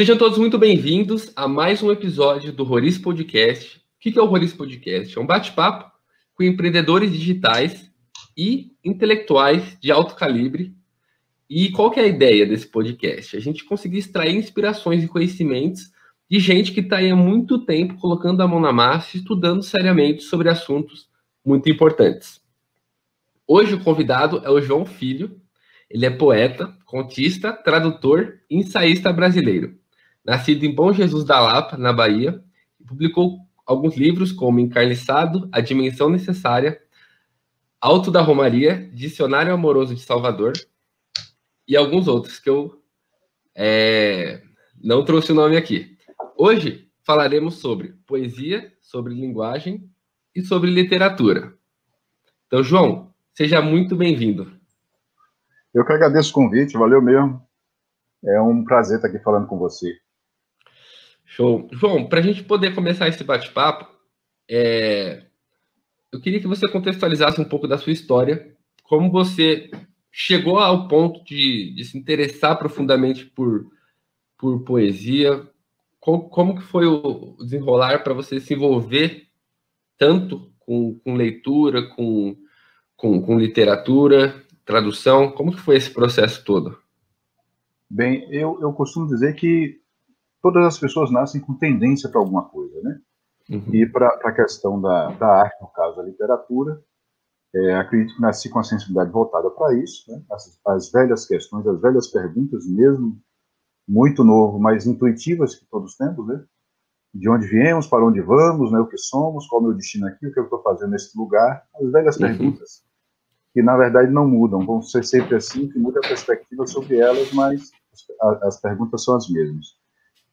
Sejam todos muito bem-vindos a mais um episódio do Roriz Podcast. O que é o Roriz Podcast? É um bate-papo com empreendedores digitais e intelectuais de alto calibre. E qual que é a ideia desse podcast? A gente conseguir extrair inspirações e conhecimentos de gente que está aí há muito tempo colocando a mão na massa estudando seriamente sobre assuntos muito importantes. Hoje o convidado é o João Filho. Ele é poeta, contista, tradutor e ensaísta brasileiro nascido em Bom Jesus da Lapa, na Bahia, publicou alguns livros como Encarniçado, A Dimensão Necessária, Alto da Romaria, Dicionário Amoroso de Salvador e alguns outros que eu é, não trouxe o nome aqui. Hoje falaremos sobre poesia, sobre linguagem e sobre literatura. Então, João, seja muito bem-vindo. Eu que agradeço o convite, valeu mesmo. É um prazer estar aqui falando com você. Show. João, para a gente poder começar esse bate-papo, é... eu queria que você contextualizasse um pouco da sua história, como você chegou ao ponto de, de se interessar profundamente por, por poesia, como, como que foi o desenrolar para você se envolver tanto com, com leitura, com, com, com literatura, tradução, como que foi esse processo todo? Bem, eu, eu costumo dizer que todas as pessoas nascem com tendência para alguma coisa, né? Uhum. E para a questão da, da arte, no caso da literatura, é, acredito que nasci com a sensibilidade voltada para isso, né? as, as, velhas questões, as velhas perguntas, mesmo muito novo, mas intuitivas que todos temos, né? De onde viemos, para onde vamos, né? O que somos, qual é o meu destino aqui, o que eu estou fazendo nesse lugar, as velhas uhum. perguntas que na verdade não mudam, vão ser sempre assim, que muda a perspectiva sobre elas, mas as, as perguntas são as mesmas.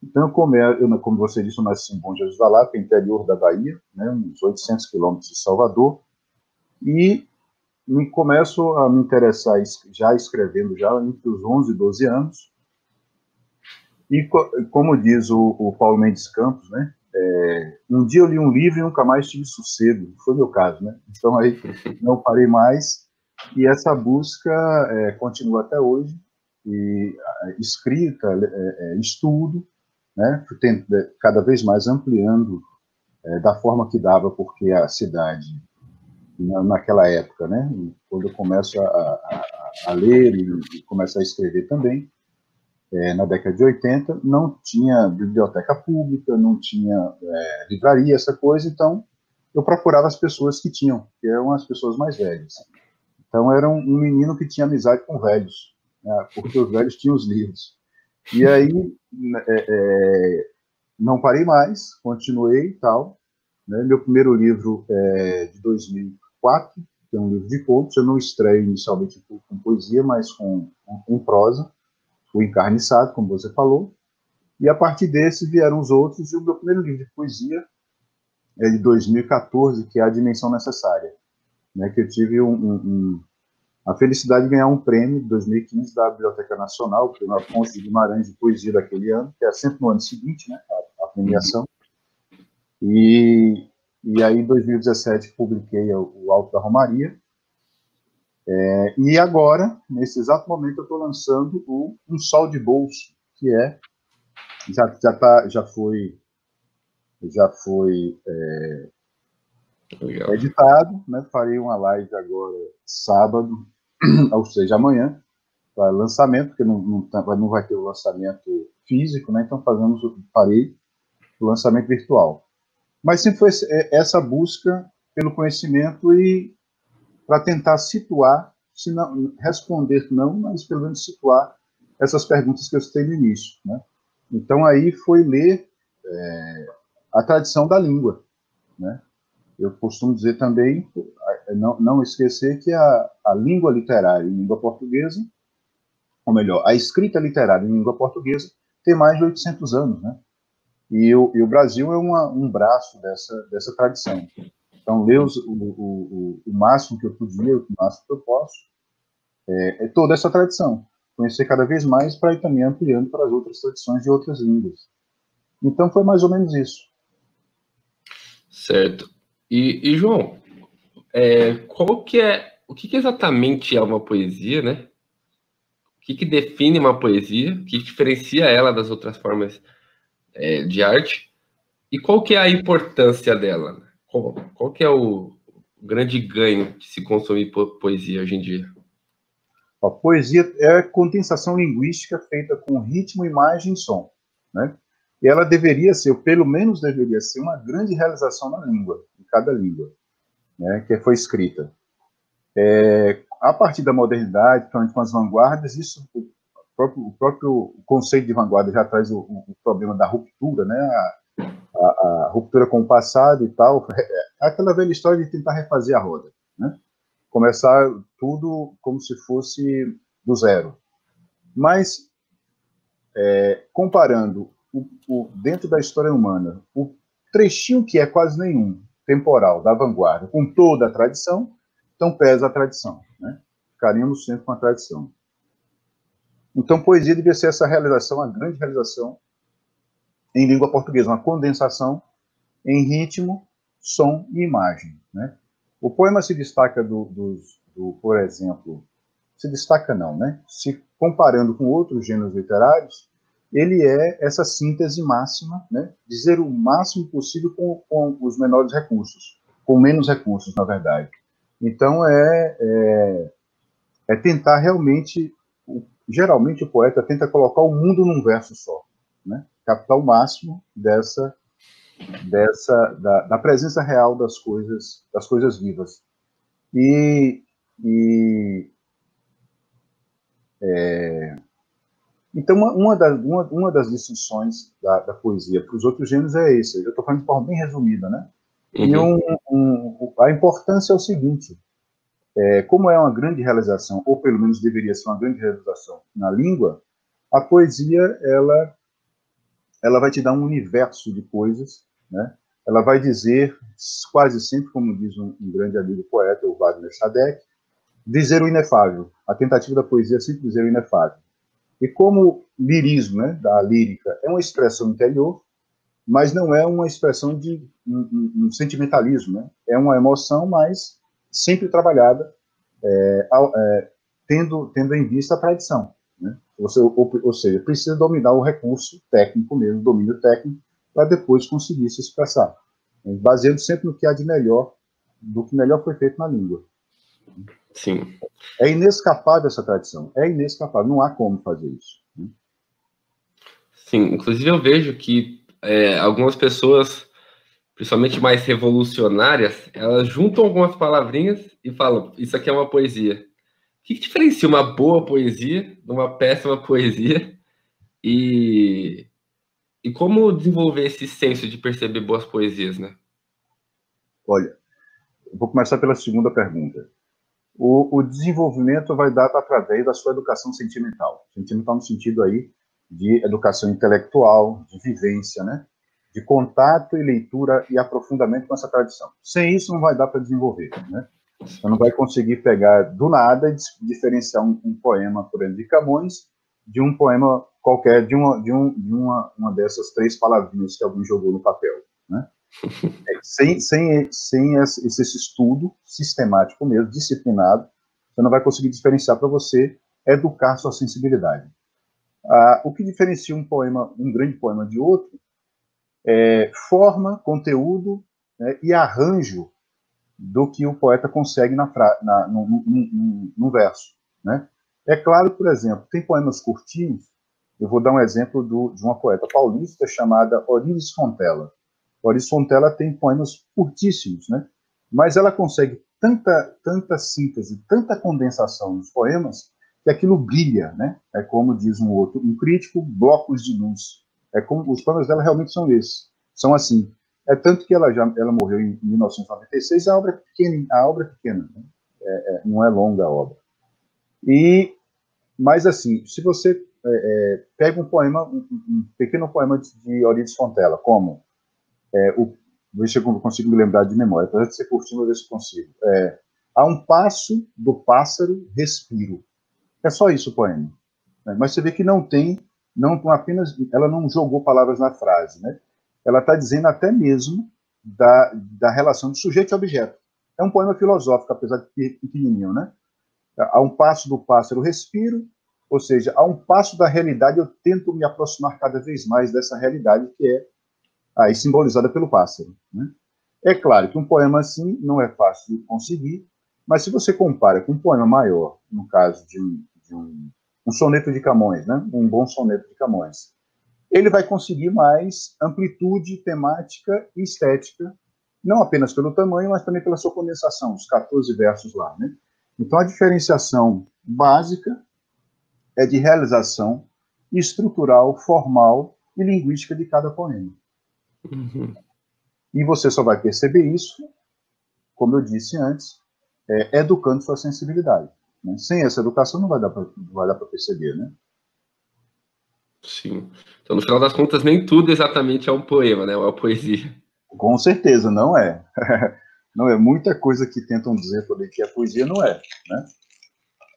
Então, como, é, eu, como você disse, eu nasci em Bom Jesus da Lapa, interior da Bahia, né, uns 800 quilômetros de Salvador, e me começo a me interessar já escrevendo já entre os 11 e 12 anos. E como diz o, o Paulo Mendes Campos, né, é, um dia eu li um livro e nunca mais tive sossego, foi meu caso, né? Então aí não parei mais e essa busca é, continua até hoje e escrita, é, é, estudo né, cada vez mais ampliando é, da forma que dava, porque a cidade, naquela época, né, quando eu começo a, a, a ler e, e começo a escrever também, é, na década de 80, não tinha biblioteca pública, não tinha é, livraria, essa coisa, então eu procurava as pessoas que tinham, que eram as pessoas mais velhas. Então era um, um menino que tinha amizade com velhos, né, porque os velhos tinham os livros. E aí né, é, é, não parei mais, continuei e tal. Né? Meu primeiro livro é de 2004, que é um livro de contos. Eu não estreio inicialmente com, poesia, mas com, com, com, prosa, o Encarniçado, como você falou. E a partir desse vieram os outros, e o meu primeiro livro de poesia é de 2014, que é A Dimensão Necessária, né? que eu tive um, um a felicidade de ganhar um prêmio de 2015 da Biblioteca Nacional, o prêmio Afonso de Guimarães de Poesia daquele ano, que é sempre no ano seguinte, né, a, a premiação. E, e aí, em 2017, publiquei o, o Alto da Romaria. É, e agora, nesse exato momento, eu estou lançando o Um Sol de Bolso, que é já já tá já foi já foi é, editado, né? Farei uma live agora sábado ou seja, amanhã, para lançamento, porque não, não, tá, não, vai ter o lançamento físico, né? então fazemos, farei o lançamento virtual. Mas sempre foi é, essa busca pelo conhecimento e para tentar situar, se não, responder não, mas pelo menos situar essas perguntas que eu citei no início. Né? Então aí foi ler é, a tradição da língua. Né? Eu costumo dizer também não, não esquecer que a, a língua literária em língua portuguesa, ou melhor, a escrita literária em língua portuguesa tem mais de 800 anos, né? E o, e o Brasil é uma, um braço dessa, dessa tradição. Então, ler os, o, o, o, máximo que eu podia, o máximo que eu posso, é, é toda essa tradição. Conhecer cada vez mais para ir também ampliando para as outras tradições de outras línguas. Então, foi mais ou menos isso. Certo. E, e João, é, qual que é, o que, que, exatamente é uma poesia, né? O que, que define uma poesia, o que diferencia ela das outras formas é, de arte, e qual que é a importância dela? Né? Qual, qual que é o grande ganho de se consumir poesia hoje em dia? A poesia é a condensação linguística feita com ritmo, imagem e som, né? E ela deveria ser, ou pelo menos deveria ser, uma grande realização na língua, em cada língua, né, que foi escrita. É, a partir da modernidade, principalmente com as vanguardas, isso, o próprio, o próprio conceito de vanguarda já traz o, o problema da ruptura, né, a, a, a, ruptura com o passado e tal, é aquela velha história de tentar refazer a roda, né, começar tudo como se fosse do zero. Mas, é, comparando o, o, dentro da história humana, o trechinho que é quase nenhum, temporal, da vanguarda, com toda a tradição, então pesa a tradição. Né? Ficaríamos sempre com a tradição. Então, poesia devia ser essa realização, a grande realização em língua portuguesa, uma condensação em ritmo, som e imagem. Né? O poema se destaca do, do, do, por exemplo, se destaca não, né? Se comparando com outros gêneros literários, ele é essa síntese máxima, né? dizer o máximo possível com, com os menores recursos, com menos recursos, na verdade. Então, é, é, é tentar realmente, geralmente o poeta tenta colocar o mundo num verso só, né? captar o máximo dessa, dessa da, da presença real das coisas, das coisas vivas. E, e é, então, uma, uma, da, uma, uma das distinções da, da poesia para os outros gêneros é esse. Eu estou falando de forma bem resumida, né? Uhum. E um, um, a importância é o seguinte: é, como é uma grande realização, ou pelo menos deveria ser uma grande realização na língua, a poesia ela, ela vai te dar um universo de coisas, né? Ela vai dizer, quase sempre, como diz um, um grande amigo poeta, o Wagner Sadek, dizer o inefável. A tentativa da poesia é sempre dizer o inefável. E como lirismo, né, da lírica, é uma expressão interior, mas não é uma expressão de um, um, sentimentalismo, né? É uma emoção, mas sempre trabalhada, é, é, tendo, tendo em vista a tradição. Né? Você, ou, ou, seja, precisa dominar o recurso técnico mesmo, domínio técnico, para depois conseguir se expressar, baseando sempre no que há de melhor, do que melhor foi feito na língua. Sim. É inescapável essa tradição. É inescapável. Não há como fazer isso. Né? Sim, inclusive eu vejo que é, algumas pessoas, principalmente mais revolucionárias, elas juntam algumas palavrinhas e falam: Isso aqui é uma poesia. O que, que diferencia uma boa poesia de uma péssima poesia? E, e como desenvolver esse senso de perceber boas poesias, né? Olha, vou começar pela segunda pergunta o, o desenvolvimento vai dar através da sua educação sentimental. Sentimental no sentido aí de educação intelectual, de vivência, né? De contato e leitura e aprofundamento com essa tradição. Sem isso, não vai dar para desenvolver, né? Você não vai conseguir pegar do nada e diferenciar um, um, poema, por exemplo, de Camões, de um poema qualquer, de uma, de um, de uma, uma dessas três palavrinhas que alguém jogou no papel, né? É, sem, sem, sem esse, esse estudo sistemático mesmo, disciplinado, você não vai conseguir diferenciar para você educar sua sensibilidade. Ah, o que diferencia um poema, um grande poema de outro, é forma, conteúdo né, e arranjo do que o poeta consegue na, na no, no, no, no, verso. Né? É claro, por exemplo, tem poemas curtinhos, eu vou dar um exemplo do, de uma poeta paulista chamada Orives Fontela. Clarice Fontella tem poemas curtíssimos, né? Mas ela consegue tanta, tanta síntese, tanta condensação nos poemas, que aquilo brilha, né? É como diz um outro, um crítico, blocos de luz. É como os poemas dela realmente são esses, são assim. É tanto que ela já ela morreu em 1996, a obra é pequena, a obra é pequena, né? é, é, não é longa a obra. E, mas assim, se você é, é pega um poema, um, um pequeno poema de, de Fontella, como é, o, ver se eu consigo me lembrar de memória, apesar de ser curtinho, vou ver se consigo. É, a um passo do pássaro, respiro. É só isso o poema. Né? Mas você vê que não tem, não apenas, ela não jogou palavras na frase, né? Ela está dizendo até mesmo da, da relação de sujeito e objeto. É um poema filosófico, apesar de pequenininho, né? A um passo do pássaro, respiro, Ou seja, a um passo da realidade, eu tento me aproximar cada vez mais dessa realidade que é aí simbolizada pelo pássaro. Né? É claro que um poema assim não é fácil de conseguir, mas se você compara com um poema maior, no caso de um, de um, um soneto de Camões, né? um bom soneto de Camões, ele vai conseguir mais amplitude temática e estética, não apenas pelo tamanho, mas também pela sua condensação, os 14 versos lá. Né? Então, a diferenciação básica é de realização estrutural, formal e linguística de cada poema. Uhum. E você só vai perceber isso, como eu disse antes, é, educando sua sensibilidade. Né? Sem essa educação não vai dar para perceber, né? Sim. Então, no final das contas, nem tudo exatamente é um poema, né? Ou é uma poesia. Com certeza, não é. não é muita coisa que tentam dizer por aí que é poesia, não é, né?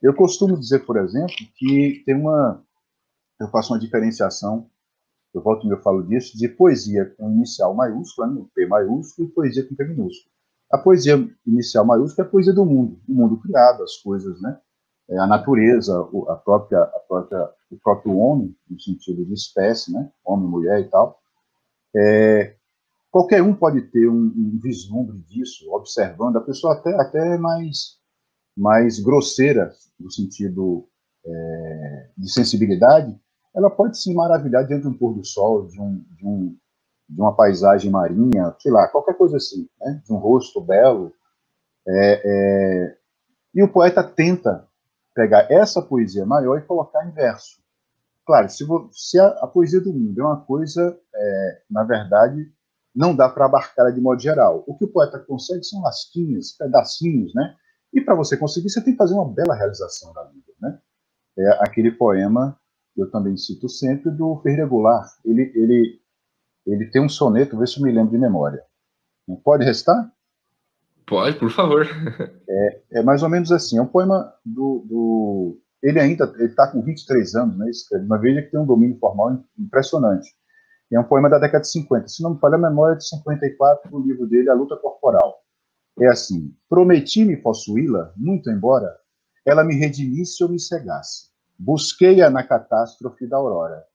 Eu costumo dizer, por exemplo, que tem uma. Eu faço uma diferenciação, eu volto e eu falo disso, de poesia com inicial maiúscula, né, P maiúsculo, e poesia com P minúsculo. A poesia inicial maiúscula é a poesia do mundo, o mundo criado, as coisas, né? É a natureza, a própria, a própria, o próprio homem, no sentido de espécie, né? Homem, mulher e tal. É, qualquer um pode ter um, um, vislumbre disso, observando. A pessoa até, até mais mais grosseira, no sentido é, de sensibilidade, ela pode se maravilhar diante de um pôr do sol, de, um, de, um, de uma paisagem marinha, sei lá, qualquer coisa assim, né? de um rosto belo. É, é... E o poeta tenta pegar essa poesia maior e colocar em verso. Claro, se, se a, a, poesia do mundo é uma coisa, é, na verdade, não dá para abarcar de modo geral. O que o poeta consegue são lasquinhas, pedacinhos, né? E para você conseguir, você tem que fazer uma bela realização da vida, né? É aquele poema eu também cito sempre do Ferreira Goulart. Ele, ele, ele tem um soneto, vê se eu me lembro de memória. Pode restar? Pode, por favor. É, é mais ou menos assim. É um poema do, do ele ainda está com 23 anos, né? Escreve uma veja que tem um domínio formal impressionante. É um poema da década de 50. Se não me falha a memória, é de 54, o livro dele, A Luta Corporal é assim: prometi-me possuí-la, muito embora ela me redimisse ou me cegasse. Busquei-a na catástrofe da aurora,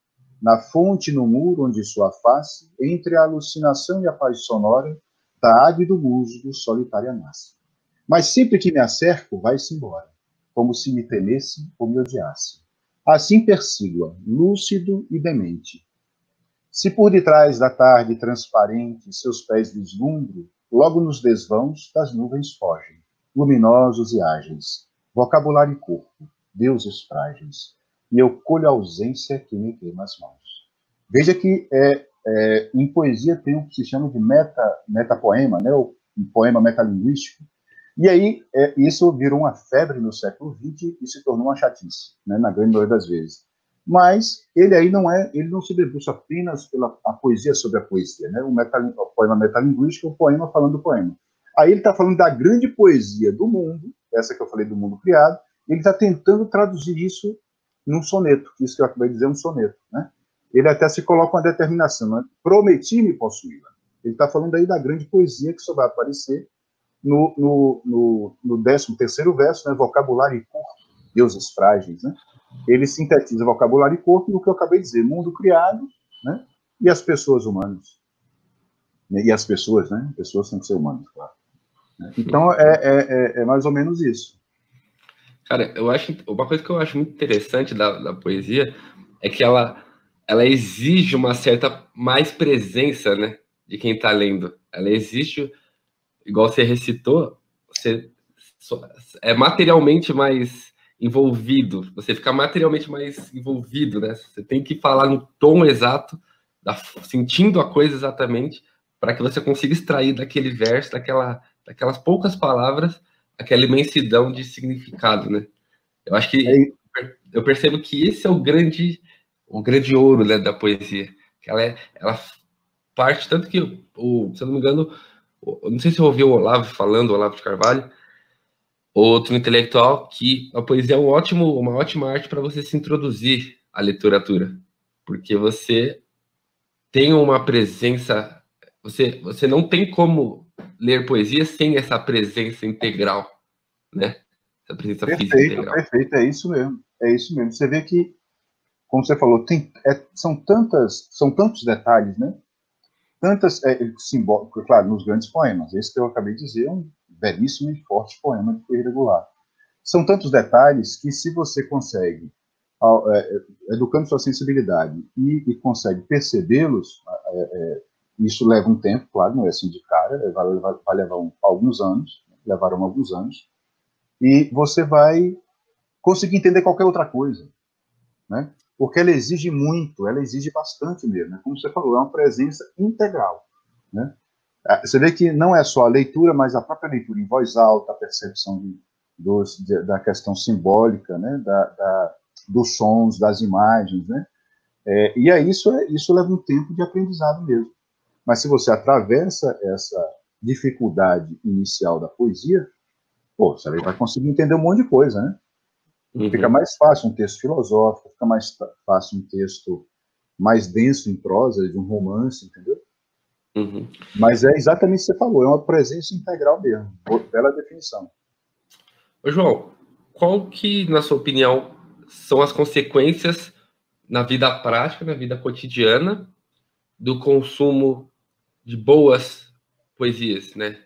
na fonte no muro onde sua face, entre a alucinação e a paz sonora, da ave do musgo solitária nasce. Mas sempre que me acerco, vai-se embora, como se me temesse ou me odiasse. Assim persigo-a, lúcido e demente. Se por detrás da tarde transparente seus pés vislumbro, logo nos desvãos das nuvens fogem, luminosos e ágeis, vocabulário e corpo, deuses frágeis, e eu colho a ausência que me queima as mãos. Veja que é, é, em poesia tem o que se chama de meta, metapoema, né, um poema metalinguístico, e aí é, isso virou uma febre no século XX e se tornou uma chatice, né, na grande maioria das vezes mas ele aí não é, ele não se debruça apenas pela a poesia sobre a poesia, né? O, meta, o poema metalinguístico, o poema falando do poema. Aí ele está falando da grande poesia do mundo, essa que eu falei do mundo criado, ele está tentando traduzir isso num soneto, isso que eu acabei de dizer, um soneto, né? Ele até se coloca uma determinação, né? prometi-me possuí-la. Ele está falando aí da grande poesia que só vai aparecer no, no, no, no 13 terceiro verso, né? Vocabulário e corpo, deuses frágeis, né? ele sintetiza vocabulário e corpo no que eu acabei de dizer, mundo criado, né? E as pessoas humanas. E as pessoas, né? Pessoas têm que ser humanas, claro. Então, é, é, é, é, mais ou menos isso. Cara, eu acho uma coisa que eu acho muito interessante da, da poesia é que ela, ela exige uma certa mais presença, né, de quem está lendo. Ela existe, igual você recitou, você é materialmente mais envolvido, você fica materialmente mais envolvido, né? Você tem que falar no tom exato, da, sentindo a coisa exatamente, para que você consiga extrair daquele verso, daquela, daquelas poucas palavras, aquela imensidão de significado, né? Eu acho que é eu percebo que esse é o grande, o grande ouro né, da poesia, ela é, ela parte tanto que o, se eu não me engano, não sei se eu ouvi o Olavo falando, o Olavo de Carvalho, outro intelectual que a poesia é um ótimo, uma ótima arte para você se introduzir à literatura, porque você tem uma presença, você, você não tem como ler poesia sem essa presença integral, né? Essa presença perfeito, física integral. Perfeito, é isso mesmo. é isso mesmo. Você vê que, como você falou, tem, é, são tantas, são tantos detalhes, né? Tantas é, simbólicas, claro, nos grandes poemas. Esse que eu acabei de dizer é um belíssimo e forte poema de Ferreira Goulart. São tantos detalhes que, se você consegue, é, educando sua sensibilidade e, e consegue percebê-los, é, é, isso leva um tempo, claro, não é assim de cara, vai, vai, vai levar um, alguns anos, levaram alguns anos, e você vai conseguir entender qualquer outra coisa, né? Porque ela exige muito, ela exige bastante mesmo, né? como você falou, é uma presença integral, né? Ah, você vê que não é só a leitura, mas a própria leitura em voz alta, a percepção de, dos, de, da questão simbólica, né? Da, da, dos sons, das imagens, né? É, e aí isso, é, isso leva um tempo de aprendizado mesmo. Mas se você atravessa essa dificuldade inicial da poesia, pô, você vai conseguir entender um monte de coisa, né? Uhum. Fica mais fácil um texto filosófico, fica mais fácil um texto mais denso em prosa, de um romance, entendeu? Uhum. Mas é exatamente o que você falou, é uma presença integral mesmo, bela definição. Ô, João, qual que, na sua opinião, são as consequências na vida prática, na vida cotidiana, do consumo de boas poesias, né?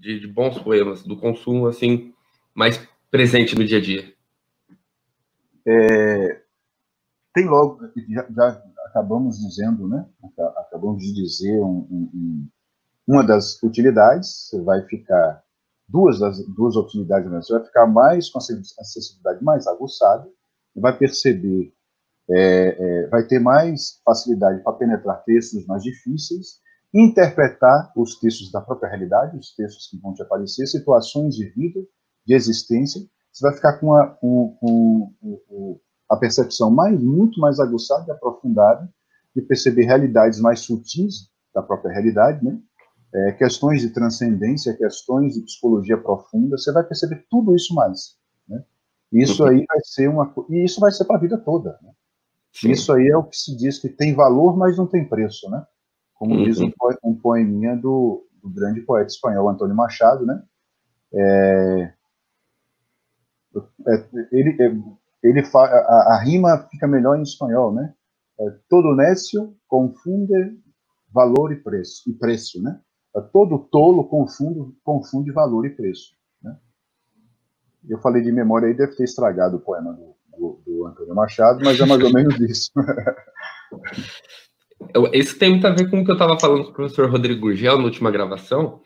De, de bons poemas, do consumo, assim, mais presente no dia a dia? É, tem logo, já, já, acabamos dizendo, né? Acabamos de dizer um, um, uma das utilidades, você vai ficar duas das duas utilidades, né? você vai ficar mais com acessibilidade mais aguçada, vai perceber, é, é, vai ter mais facilidade para penetrar textos mais difíceis, interpretar os textos da própria realidade, os textos que vão te aparecer, situações de vida, de existência, você vai ficar com a, com, com, com a percepção mais, muito mais aguçada e aprofundada de perceber realidades mais sutis da própria realidade, né? É, questões de transcendência, questões de psicologia profunda, você vai perceber tudo isso mais. Né? Isso aí vai ser uma e isso vai ser para a vida toda. Né? Isso aí é o que se diz que tem valor, mas não tem preço, né? Como uhum. diz um, um poeminha do, do, grande poeta espanhol Antônio Machado, né? É, é, ele, é, ele fa, a, a, rima fica melhor em espanhol, né? É, todo nécio confunde valor e preço, e preço, né? É, todo tolo confunde, confunde valor e preço. Né? Eu falei de memória aí, deve ter estragado o poema do, do, do Antônio Machado, mas é mais ou menos isso. Esse tem muito a ver com o que eu estava falando com o professor Rodrigo Gurgel na última gravação,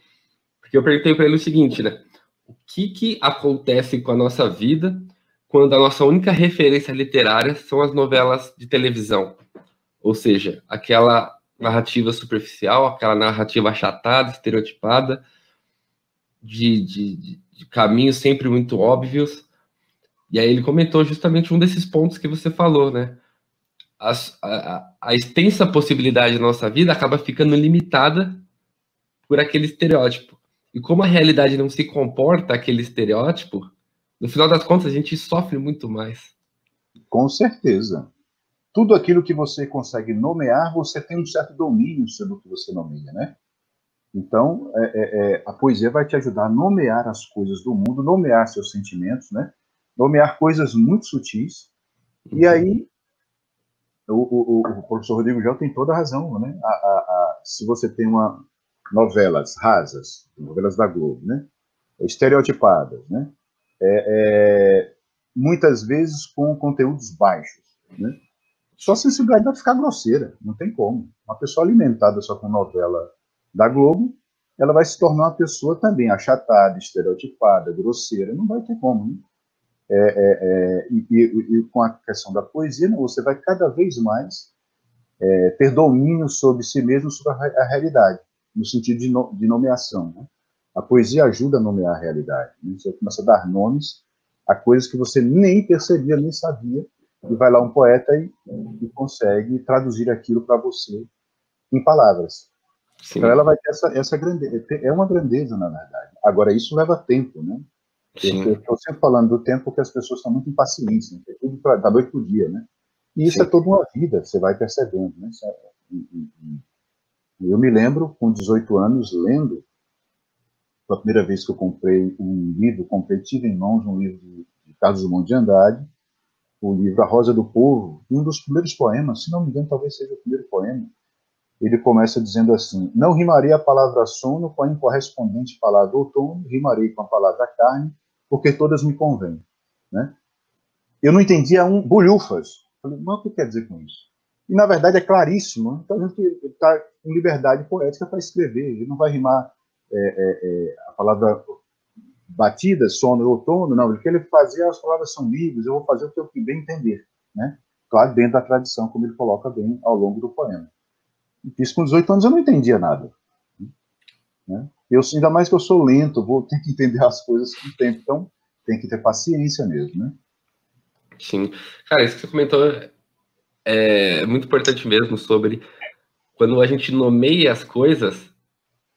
porque eu perguntei para ele o seguinte, né? o que, que acontece com a nossa vida quando a nossa única referência literária são as novelas de televisão. Ou seja, aquela narrativa superficial, aquela narrativa achatada, estereotipada, de, de, de caminhos sempre muito óbvios. E aí ele comentou justamente um desses pontos que você falou, né? As, a, a extensa possibilidade da nossa vida acaba ficando limitada por aquele estereótipo. E como a realidade não se comporta aquele estereótipo, no final das contas a gente sofre muito mais. Com certeza. Tudo aquilo que você consegue nomear, você tem um certo domínio sobre o que você nomeia, né? Então, é, é, é, a poesia vai te ajudar a nomear as coisas do mundo, nomear seus sentimentos, né? Nomear coisas muito sutis. E uhum. aí, o, o, o, professor Rodrigo Gel tem toda a razão, né? A, a, a, se você tem uma, novelas rasas, novelas da Globo, né? estereotipadas, né? É, é, muitas vezes com conteúdos baixos. Né? Sua sensibilidade vai ficar grosseira, não tem como. Uma pessoa alimentada só com novela da Globo, ela vai se tornar uma pessoa também achatada, estereotipada, grosseira, não vai ter como. Né? É, é, é e, e, e, com a questão da poesia, você vai cada vez mais é, ter domínio sobre si mesmo, sobre a, a realidade no sentido de, no, de nomeação. Né? A poesia ajuda a nomear a realidade. Né? Você começa a dar nomes a coisas que você nem percebia, nem sabia, e vai lá um poeta e, e consegue traduzir aquilo para você em palavras. Sim. Então ela vai ter essa, essa grandeza, é uma grandeza, na verdade. Agora, isso leva tempo, né? Eu estou sempre falando do tempo que as pessoas estão muito impacientes, né? É tudo pra, da noite para o dia, né? E isso Sim. é toda uma vida, você vai percebendo, né? Eu me lembro, com 18 anos, lendo, foi a primeira vez que eu comprei um livro, comprei, tive em mãos um livro de, Carlos Drummond de Andrade, o livro A Rosa do Povo, um dos primeiros poemas, se não me engano, talvez seja o primeiro poema, ele começa dizendo assim: Não rimarei a palavra sono com a incorrespondente palavra outono, rimarei com a palavra carne, porque todas me convêm. Né? Eu não entendia um bolhufas. Falei, mas o que quer dizer com isso? E na verdade é claríssimo. Então a gente está com liberdade poética para escrever. Ele não vai rimar é, é, é, a palavra batida, sono outono, não. Ele quer ele fazer as palavras são livres. Eu vou fazer o que eu bem entender, né? Claro, dentro da tradição, como ele coloca bem ao longo do poema. Isso com 18 anos eu não entendia nada. Né? Eu, ainda mais que eu sou lento, vou ter que entender as coisas com o tempo. Então, tem que ter paciência mesmo, né? Sim. Cara, isso que você comentou é muito importante mesmo sobre quando a gente nomeia as coisas,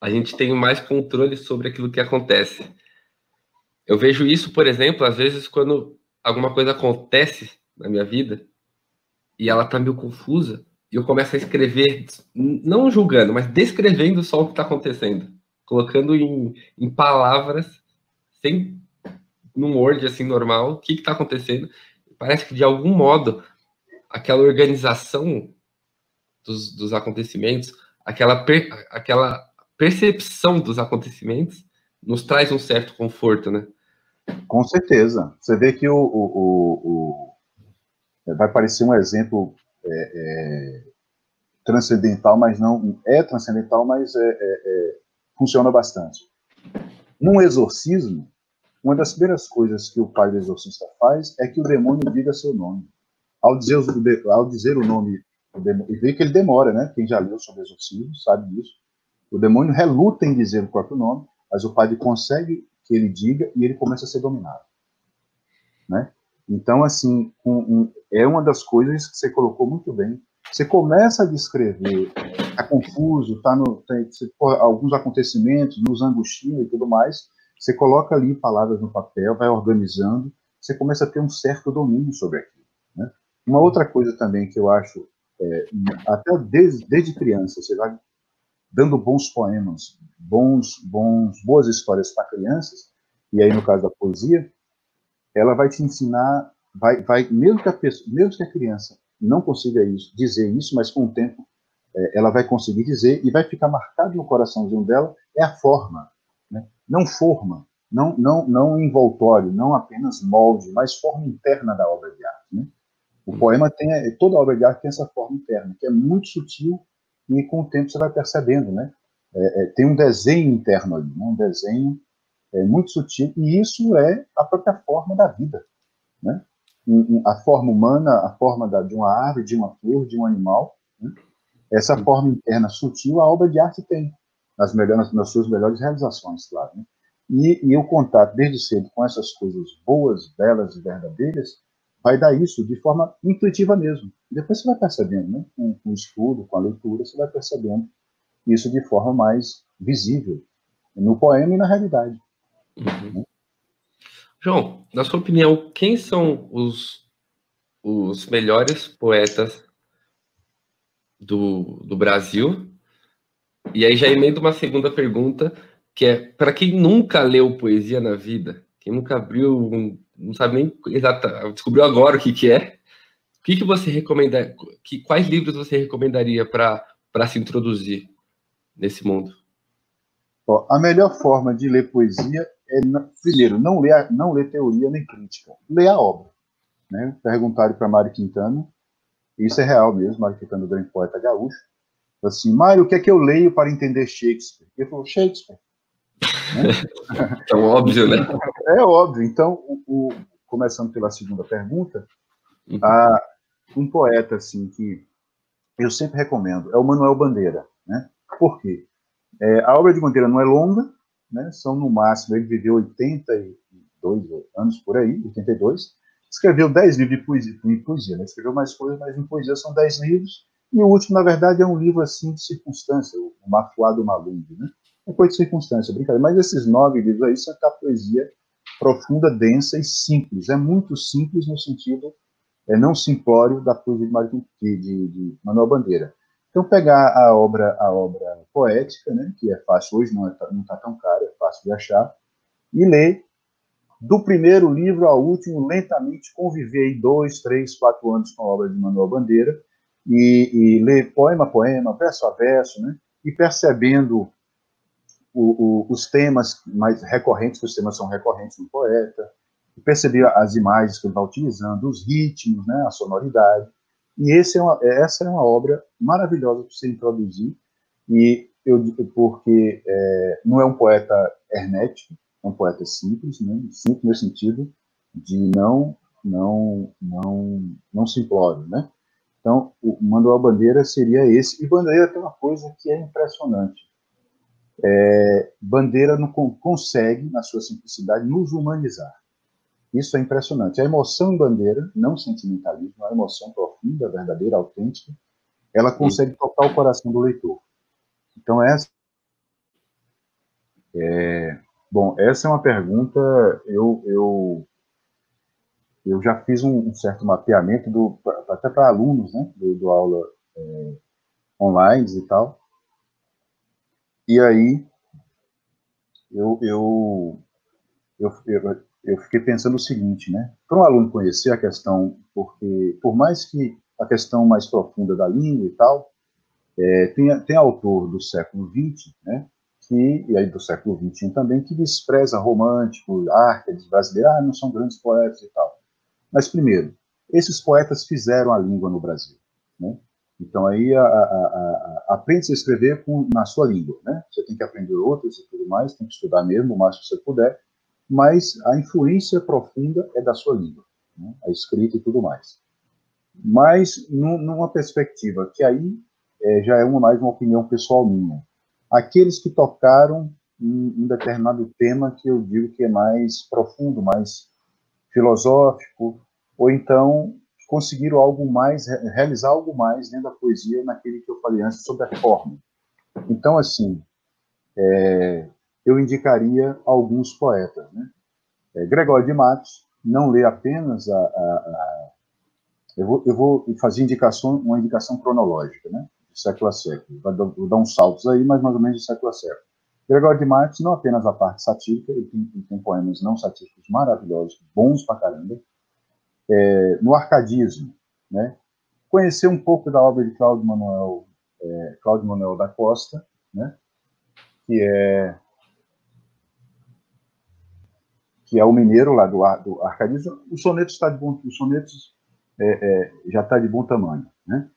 a gente tem mais controle sobre aquilo que acontece. Eu vejo isso, por exemplo, às vezes quando alguma coisa acontece na minha vida e ela tá meio confusa, e eu começo a escrever, não julgando, mas descrevendo só o que está acontecendo, colocando em, em palavras, sem num Word assim normal, o que está acontecendo. Parece que de algum modo aquela organização dos, dos acontecimentos, aquela, per, aquela percepção dos acontecimentos, nos traz um certo conforto, né? Com certeza. Você vê que o, o, o, o vai parecer um exemplo é, é, transcendental, mas não é transcendental, mas é, é, é, funciona bastante. Num exorcismo, uma das primeiras coisas que o pai do exorcista faz é que o demônio diga seu nome. Ao dizer, ao dizer o nome, e vê que ele demora, né? Quem já leu sobre exorcismo sabe disso. O demônio reluta em dizer o próprio nome, mas o padre consegue que ele diga e ele começa a ser dominado, né? Então, assim, um, um, é uma das coisas que você colocou muito bem. Você começa a descrever, está confuso, tá no, tem, alguns acontecimentos nos angustia e tudo mais. Você coloca ali palavras no papel, vai organizando, você começa a ter um certo domínio sobre aquilo. Né? Uma outra coisa também que eu acho, é, até desde, desde criança, você vai dando bons poemas, bons, bons, boas histórias para crianças, e aí no caso da poesia, ela vai te ensinar, vai, vai mesmo que a pessoa, mesmo que a criança não consiga isso, dizer isso, mas com o tempo é, ela vai conseguir dizer e vai ficar marcado no coraçãozinho dela é a forma, né? não forma, não, não, não envoltório, não apenas molde, mas forma interna da obra de arte. Né? O poema tem, toda obra de arte tem essa forma interna, que é muito sutil e com o tempo você vai percebendo, né? É, é, tem um desenho interno ali, né? um desenho é, muito sutil, e isso é a própria forma da vida. Né? A forma humana, a forma da, de uma árvore, de uma flor, de um animal, né? essa forma interna sutil a obra de arte tem, nas, melhores, nas suas melhores realizações, claro. Né? E, e o contato desde cedo com essas coisas boas, belas e verdadeiras vai dar isso de forma intuitiva mesmo. Depois você vai percebendo, né? com, com o estudo, com a leitura, você vai percebendo isso de forma mais visível no poema e na realidade. Uhum. João, na sua opinião, quem são os, os melhores poetas do, do Brasil? E aí já emendo uma segunda pergunta, que é para quem nunca leu poesia na vida, quem nunca abriu, não sabe nem exatamente, descobriu agora o que, que é, o que, que você recomenda, que, quais livros você recomendaria para se introduzir nesse mundo? a melhor forma de ler poesia é, primeiro, não ler, não ler teoria nem crítica, ler a obra. Né? Perguntaram para Mário Quintana, isso é real mesmo, Mário Quintana, grande poeta gaúcho, assim, Mário, o que é que eu leio para entender Shakespeare? Ele falou, Shakespeare. Né? É óbvio, né? É óbvio. Então, o, o, começando pela segunda pergunta, uhum. a, um poeta assim que eu sempre recomendo é o Manuel Bandeira, né? Por quê? É, a obra de Bandeira não é longa, né? São no máximo, ele viveu 82 anos por aí, 82. Escreveu 10 livros de poesia, em poesia né? escreveu mais coisas, mas em poesia são 10 livros. E o último, na verdade, é um livro assim de circunstância, o Mafuado Malungue, né? É coisa de circunstância, brincadeira. Mas esses nove livros aí são a poesia profunda, densa e simples. É muito simples no sentido é, não simplório da poesia de, de, de Manuel Bandeira. Então, pegar a obra, a obra poética, né, que é fácil hoje, não está não tá tão caro, é fácil de achar, e ler do primeiro livro ao último, lentamente conviver dois, três, quatro anos com a obra de Manuel Bandeira e, e ler poema a poema, verso a verso, né? E percebendo o, o, os temas mais recorrentes, que os temas são recorrentes no poeta, perceber as imagens que ele vai utilizando, os ritmos, né? A sonoridade. E é uma, essa é uma obra maravilhosa para você introduzir e eu porque é, não é um poeta hermético, é um poeta simples, né? simples no sentido de não não não não simplório, né? Então, o Manuel Bandeira seria esse. E Bandeira tem uma coisa que é impressionante. É, Bandeira não consegue, na sua simplicidade, nos humanizar. Isso é impressionante. A emoção em Bandeira, não sentimentalismo, a emoção profunda, verdadeira, autêntica, ela consegue tocar o coração do leitor. Então, essa. É, bom, essa é uma pergunta. Eu, eu, eu já fiz um, um certo mapeamento, do, até para alunos, né, do, do aula é, online e tal. E aí, eu, eu, eu, eu, eu fiquei pensando o seguinte, né? Para um aluno conhecer a questão, porque por mais que a questão mais profunda da língua e tal, é, tem, tem autor do século XX, né, que, e aí do século XXI também, que despreza romântico, árcades brasileiros, ah, não são grandes poetas e tal. Mas, primeiro, esses poetas fizeram a língua no Brasil. Né? Então, aí, a, a, a, aprende a escrever com, na sua língua. Né? Você tem que aprender outras e tudo mais, tem que estudar mesmo o máximo que você puder, mas a influência profunda é da sua língua, né? a escrita e tudo mais. Mas, numa perspectiva que aí é, já é uma, mais uma opinião pessoal minha. Aqueles que tocaram um, um determinado tema que eu digo que é mais profundo, mais filosófico, ou então conseguiram algo mais, realizar algo mais dentro da poesia, naquele que eu falei antes sobre a forma. Então, assim, é, eu indicaria alguns poetas. Né? É, Gregório de Matos, não lê apenas a. a, a eu, vou, eu, vou, fazer indicação, uma indicação cronológica. Né? de século a século. Vou dar uns saltos aí, mas mais ou menos de século a século. Gregório de Matos, não apenas a parte satírica, ele tem, ele tem poemas não satíricos maravilhosos, bons pra caramba. É, no arcadismo, né? Conhecer um pouco da obra de Cláudio Manuel, é, Cláudio Manuel da Costa, né? Que é que é o mineiro lá do, do arcadismo. O soneto está de bom, os sonetos é, é, já está de bom tamanho, né?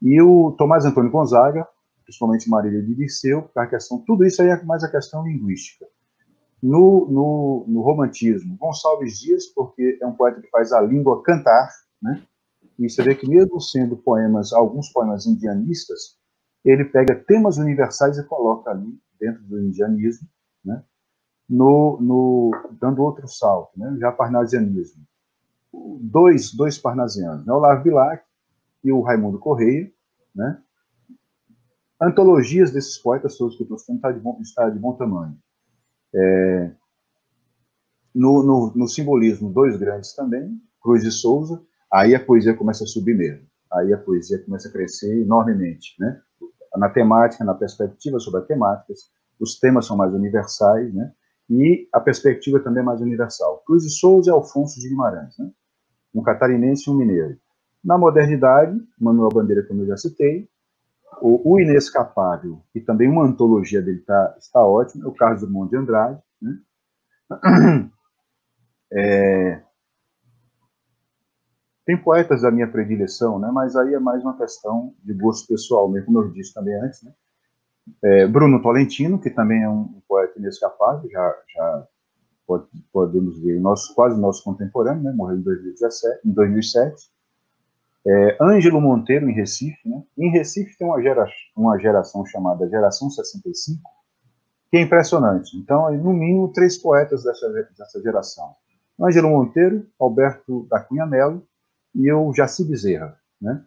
E o Tomás Antônio Gonzaga, principalmente Marília de Liceu, a questão, tudo isso aí é mais a questão linguística. No, no, no, romantismo, Gonçalves Dias, porque é um poeta que faz a língua cantar, né? E você vê que mesmo sendo poemas, alguns poemas indianistas, ele pega temas universais e coloca ali dentro do indianismo? No, no dando outro salto, né? Já parnasianismo. Dois, dois parnasianos, né? Olavo Bilac e o Raimundo Correia, né? Antologias desses poetas todos que eu citando está de, bom, está de bom tamanho. É, no, no, no, simbolismo, dois grandes também, Cruz e Souza, aí a poesia começa a subir mesmo. Aí a poesia começa a crescer enormemente, né? Na temática, na perspectiva sobre as temáticas, os temas são mais universais, né? E a perspectiva também é mais universal. Cruz e Souza e Alfonso de Guimarães, né? Um catarinense e um mineiro. Na modernidade, Manuel Bandeira, como eu já citei, o, o Inescapável, e também uma antologia dele tá, está ótima, é o Carlos Drummond de Andrade. Né? É, tem poetas da minha predileção, né? mas aí é mais uma questão de gosto pessoal, mesmo como eu disse também antes. Né? É, Bruno Tolentino, que também é um poeta inescapável, já, já pode, podemos ver, nosso, quase nosso contemporâneo, né? morreu em, 2017, em 2007. É, Ângelo Monteiro, em Recife. Né? Em Recife tem uma, gera, uma geração chamada Geração 65, que é impressionante. Então, no mínimo, três poetas dessa, dessa geração. Ângelo Monteiro, Alberto da Cunha Mello e eu, Jaci Bezerra. Né?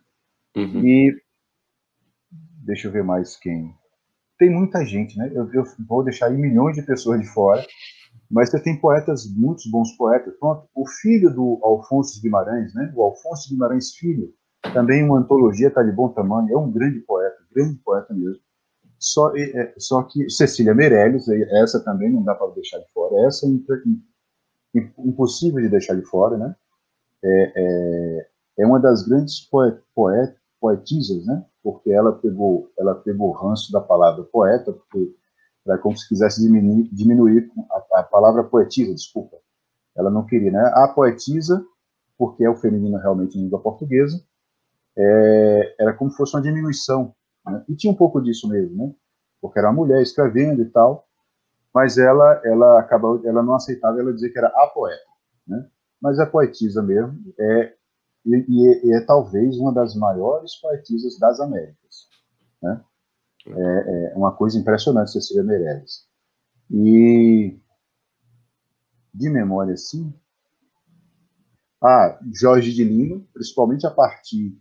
Uhum. E deixa eu ver mais quem. Tem muita gente, né? Eu, eu vou deixar aí milhões de pessoas de fora, mas você tem poetas, muitos bons poetas. Pronto, o filho do Alfonso Guimarães, né? O Alfonso Guimarães Filho, também uma antologia, está de bom tamanho, é um grande poeta, grande poeta mesmo. Só, é, só que Cecília Meirelles, essa também não dá para deixar de fora, essa é impossível de deixar de fora, né? É, é, é uma das grandes poet, poet, poetisas, né? Porque ela pegou, ela pegou o ranço da palavra poeta, porque era como se quisesse diminuir, diminuir a, a, palavra poetisa, desculpa. Ela não queria, né? A poetisa, porque é o feminino realmente em língua portuguesa, é, era como se fosse uma diminuição. Né? E tinha um pouco disso mesmo, né? Porque era uma mulher escrevendo e tal, mas ela, ela acabou, ela não aceitava ela dizer que era a poeta, né? Mas a poetisa mesmo é e, e, é, é, talvez uma das maiores poetisas das Américas, né? É, é uma coisa impressionante, Cecília Meirelles. E de memória, sim. Ah, Jorge de Lima, principalmente a partir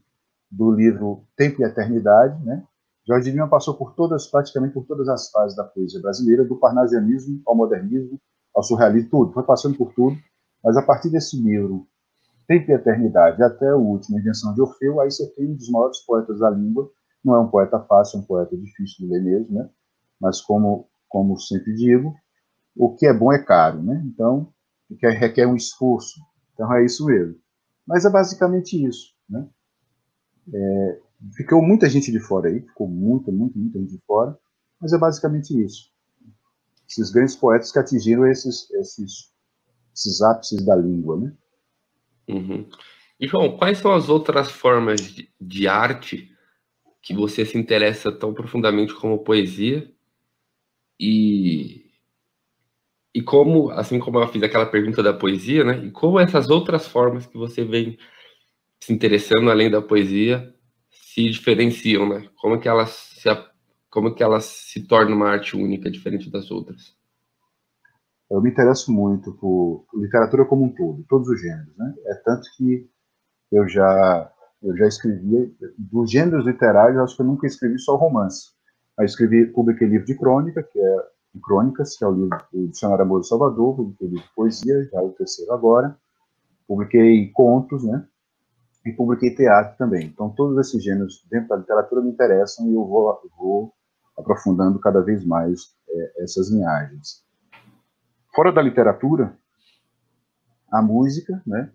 do livro Tempo e Eternidade, né? Jorge de Lima passou por todas, praticamente por todas as fases da poesia brasileira, do parnasianismo ao modernismo, ao surrealismo, tudo, foi passando por tudo, mas a partir desse livro, Tempo e Eternidade, até o último, Invenção de Orfeu, aí você tem um dos maiores poetas da língua, não é um poeta fácil, é um poeta difícil de ler mesmo, né? Mas como, como sempre digo, o que é bom é caro, né? Então, requer um esforço. Então é isso mesmo. Mas é basicamente isso, né? É, ficou muita gente de fora aí, ficou muita, muita, muita gente de fora, mas é basicamente isso. Esses grandes poetas que atingiram esses, esses, esses ápices da língua, né? Uhum. E, João, quais são as outras formas de, de arte que você se interessa tão profundamente como poesia? E, e como, assim como eu fiz aquela pergunta da poesia, né? E como essas outras formas que você vem se interessando além da poesia se diferenciam, né? Como que elas se, como que elas se tornam uma arte única, diferente das outras? Eu me interesso muito por literatura como um todo, todos os gêneros, né? É tanto que eu já eu já escrevi dos gêneros literários, acho que eu nunca escrevi só romance. Eu escrevi, publiquei livro de crônica, que é de crônicas, que é o livro do Dicionário Amor de Salvador, publiquei livro de poesia, já o terceiro agora. Publiquei contos, né? e publiquei teatro também. Então, todos esses gêneros dentro da literatura me interessam e eu vou, vou aprofundando cada vez mais é, essas linhagens. Fora da literatura, a música, né?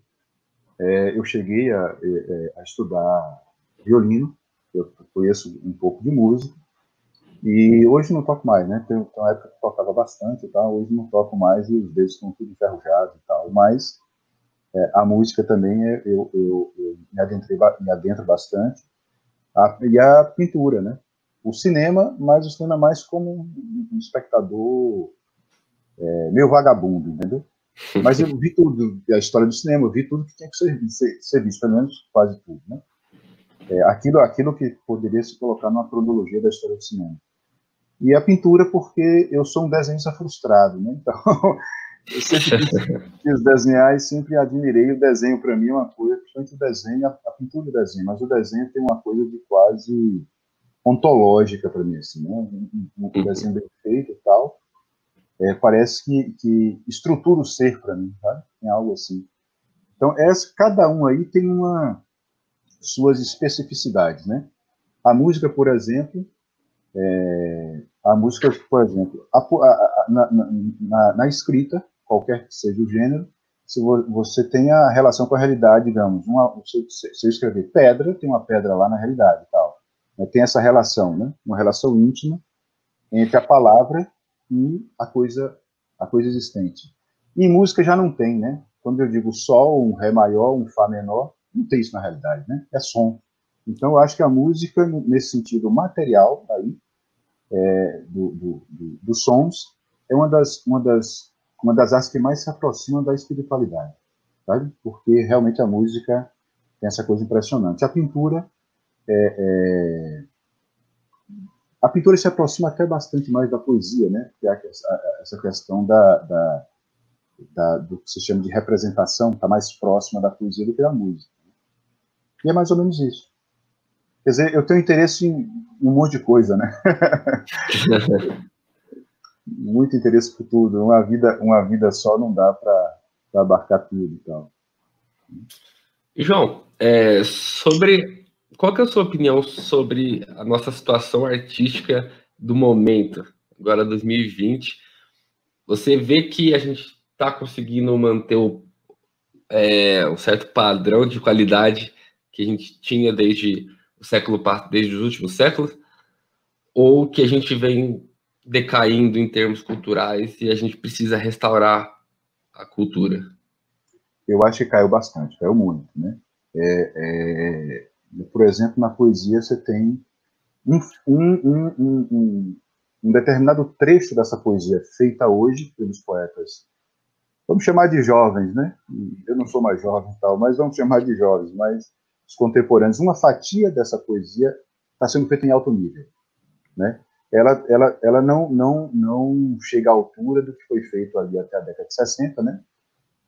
É, eu cheguei a, é, é, a, estudar violino, eu conheço um pouco de música, e hoje não toco mais, né? Tem uma época que tocava bastante e tal, hoje não toco mais e os dedos estão tudo enferrujados e tal, mas é, a música também é, eu, eu, eu me, adentrei, me adentro bastante. A, e a pintura, né? O cinema, mas o cinema mais como um, espectador é, meio vagabundo, entendeu? Mas eu vi tudo, a história do cinema, eu vi tudo que tinha que ser, ser, ser visto, pelo menos quase tudo, né? É, aquilo, aquilo que poderia se colocar numa cronologia da história do cinema. E a pintura, porque eu sou um desenhista frustrado, né? Então, eu sempre quis desenhar e sempre admirei o desenho. Para mim é uma coisa, principalmente o desenho, a, pintura do desenho, mas o desenho tem uma coisa de quase ontológica para mim, assim, né? Um, um, desenho bem feito e tal. É, parece que, que estrutura o ser para mim? Tem algo assim. Então, essa, cada um aí tem uma suas especificidades, né? A música, por exemplo, é, a música, por exemplo, a, a, na, na, na, escrita, qualquer que seja o gênero, se você tem a relação com a realidade, digamos, uma, se, se eu escrever pedra, tem uma pedra lá na realidade tal. Né? Tem essa relação, né? Uma relação íntima entre a palavra e a coisa, a coisa existente. E música já não tem, né? Quando eu digo sol, um ré maior, um fá menor, não tem isso na realidade, né? É som. Então, eu acho que a música, nesse sentido material, aí, é, do, do, do, dos sons, é uma das, uma das uma das artes que mais se aproximam da espiritualidade, sabe? Porque realmente a música tem essa coisa impressionante. A pintura é, é... a pintura se aproxima até bastante mais da poesia, né? Que é essa questão da, da, da, do que se chama de representação está mais próxima da poesia do que da música. E é mais ou menos isso. Quer dizer, eu tenho interesse em um monte de coisa, né? muito interesse por tudo. Uma vida, uma vida só não dá para abarcar tudo então. João, é, sobre qual que é a sua opinião sobre a nossa situação artística do momento, agora 2020? Você vê que a gente está conseguindo manter o, é, um certo padrão de qualidade que a gente tinha desde o século desde os últimos séculos, ou que a gente vem decaindo em termos culturais e a gente precisa restaurar a cultura? Eu acho que caiu bastante, caiu muito, né? É, é, por exemplo, na poesia você tem um, um, um, um, determinado trecho dessa poesia feita hoje pelos poetas, vamos chamar de jovens, né? Eu não sou mais jovem tal, mas vamos chamar de jovens, mas os contemporâneos, uma fatia dessa poesia está sendo feita em alto nível, né? Ela, ela, ela não, não, não chega à altura do que foi feito ali até a década de 60, né?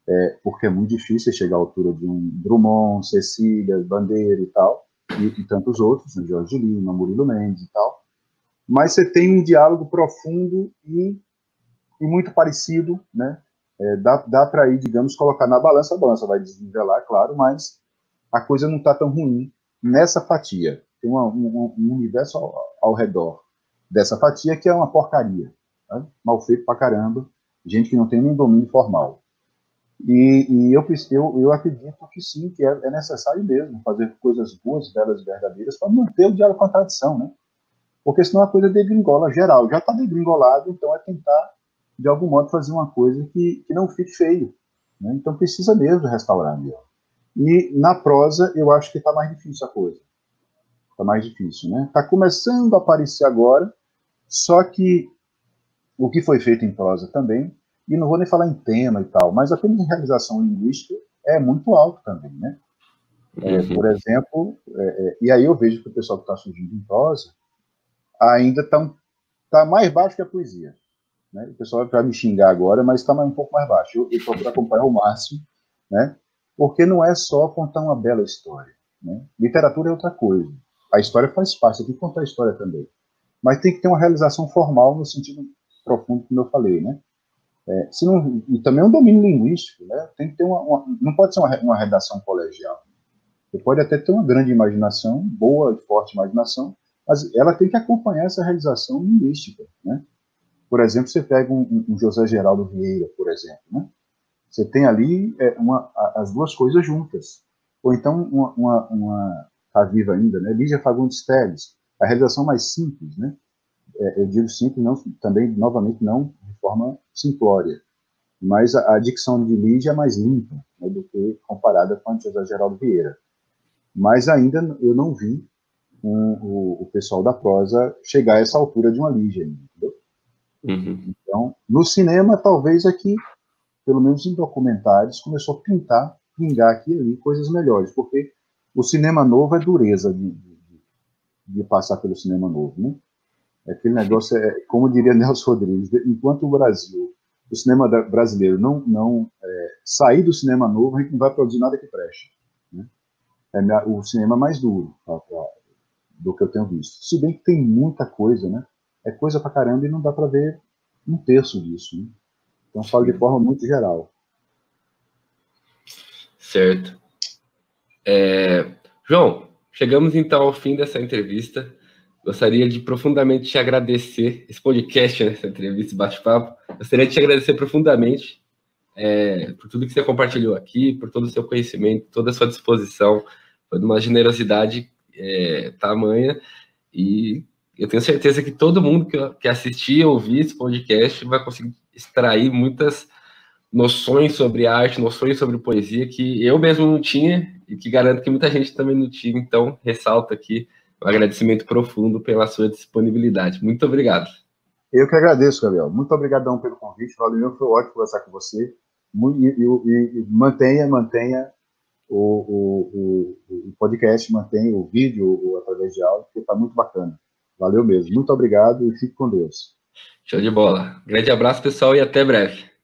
É, porque é muito difícil chegar à altura de um Drummond, Cecília, Bandeira e tal, e, e tantos outros, né? Jorge Lima, Murilo Mendes e tal. Mas você tem um diálogo profundo e, e muito parecido, né? É, dá dá para ir, digamos, colocar na balança, a balança vai desnivelar, claro, mas a coisa não está tão ruim nessa fatia. Tem uma, um, um, universo ao, ao, redor dessa fatia que é uma porcaria. Tá? Mal feito pra caramba, gente que não tem nem domínio formal. E, e eu, eu, eu, acredito que sim, que é, é, necessário mesmo fazer coisas boas, belas e verdadeiras para manter o diálogo com a tradição, né? Porque senão a coisa degringola geral. Já está degringolado, então é tentar, de algum modo, fazer uma coisa que, que não fique feio. Né? Então precisa mesmo restaurar mesmo. E na prosa, eu acho que está mais difícil a coisa. Está mais difícil, né? Está começando a aparecer agora, só que o que foi feito em prosa também, e não vou nem falar em tema e tal, mas a realização linguística é muito alto também, né? É, uhum. por exemplo, é, é, e aí eu vejo que o pessoal que está surgindo em prosa ainda está tá mais baixo que a poesia. Né? O pessoal vai me xingar agora, mas está um pouco mais baixo. Eu, eu procuro acompanhar o máximo, né? porque não é só contar uma bela história. Né? Literatura é outra coisa. A história faz parte, tem que contar a história também. Mas tem que ter uma realização formal no sentido profundo, como eu falei, né? É, se não, e também é um domínio linguístico, né? Tem que ter uma, uma não pode ser uma, uma, redação colegial. Você pode até ter uma grande imaginação, boa e forte imaginação, mas ela tem que acompanhar essa realização linguística, né? Por exemplo, você pega um, um José Geraldo Vieira, por exemplo, né? Você tem ali é, uma, as duas coisas juntas. Ou então, uma, uma, uma tá viva ainda, né? Lígia Fagundes Teles, a realização mais simples, né? É, eu digo simples, não, também, novamente, não de forma simplória. Mas a, a dicção de Lígia é mais limpa né, do que comparada com a de José Geraldo Vieira. Mas ainda eu não vi um, o, o, pessoal da prosa chegar a essa altura de uma Lígia, entendeu? Uhum. Então, no cinema, talvez aqui pelo menos em documentários, começou a pintar, pingar aqui e ali coisas melhores, porque o cinema novo é dureza de, de, de passar pelo cinema novo, né? Aquele negócio, é, como diria Nelson Rodrigues, enquanto o Brasil, o cinema brasileiro não, não é, sair do cinema novo, a gente não vai produzir nada que preste. Né? É o cinema mais duro tá, tá, do que eu tenho visto. Se bem que tem muita coisa, né? É coisa pra caramba e não dá para ver um terço disso. Né? Então, falo de forma muito geral. Certo. É... João, chegamos então ao fim dessa entrevista. Gostaria de profundamente te agradecer, esse podcast, né, essa entrevista, bate-papo. Gostaria de te agradecer profundamente é, por tudo que você compartilhou aqui, por todo o seu conhecimento, toda a sua disposição. Foi de uma generosidade é, tamanha e eu tenho certeza que todo mundo que, que assistir ou ouvir esse podcast vai conseguir extrair muitas noções sobre arte, noções sobre poesia que eu mesmo não tinha e que garanto que muita gente também não tinha. Então, ressalto aqui um agradecimento profundo pela sua disponibilidade. Muito obrigado. Eu que agradeço, Gabriel. Muito obrigadão pelo convite. Valeu, foi ótimo conversar com você. E, e, e mantenha, mantenha o, o, o, podcast, mantenha o vídeo através de áudio, porque está muito bacana. Valeu mesmo. Muito obrigado e fique com Deus. Show de bola. Grande abraço, pessoal, e até breve.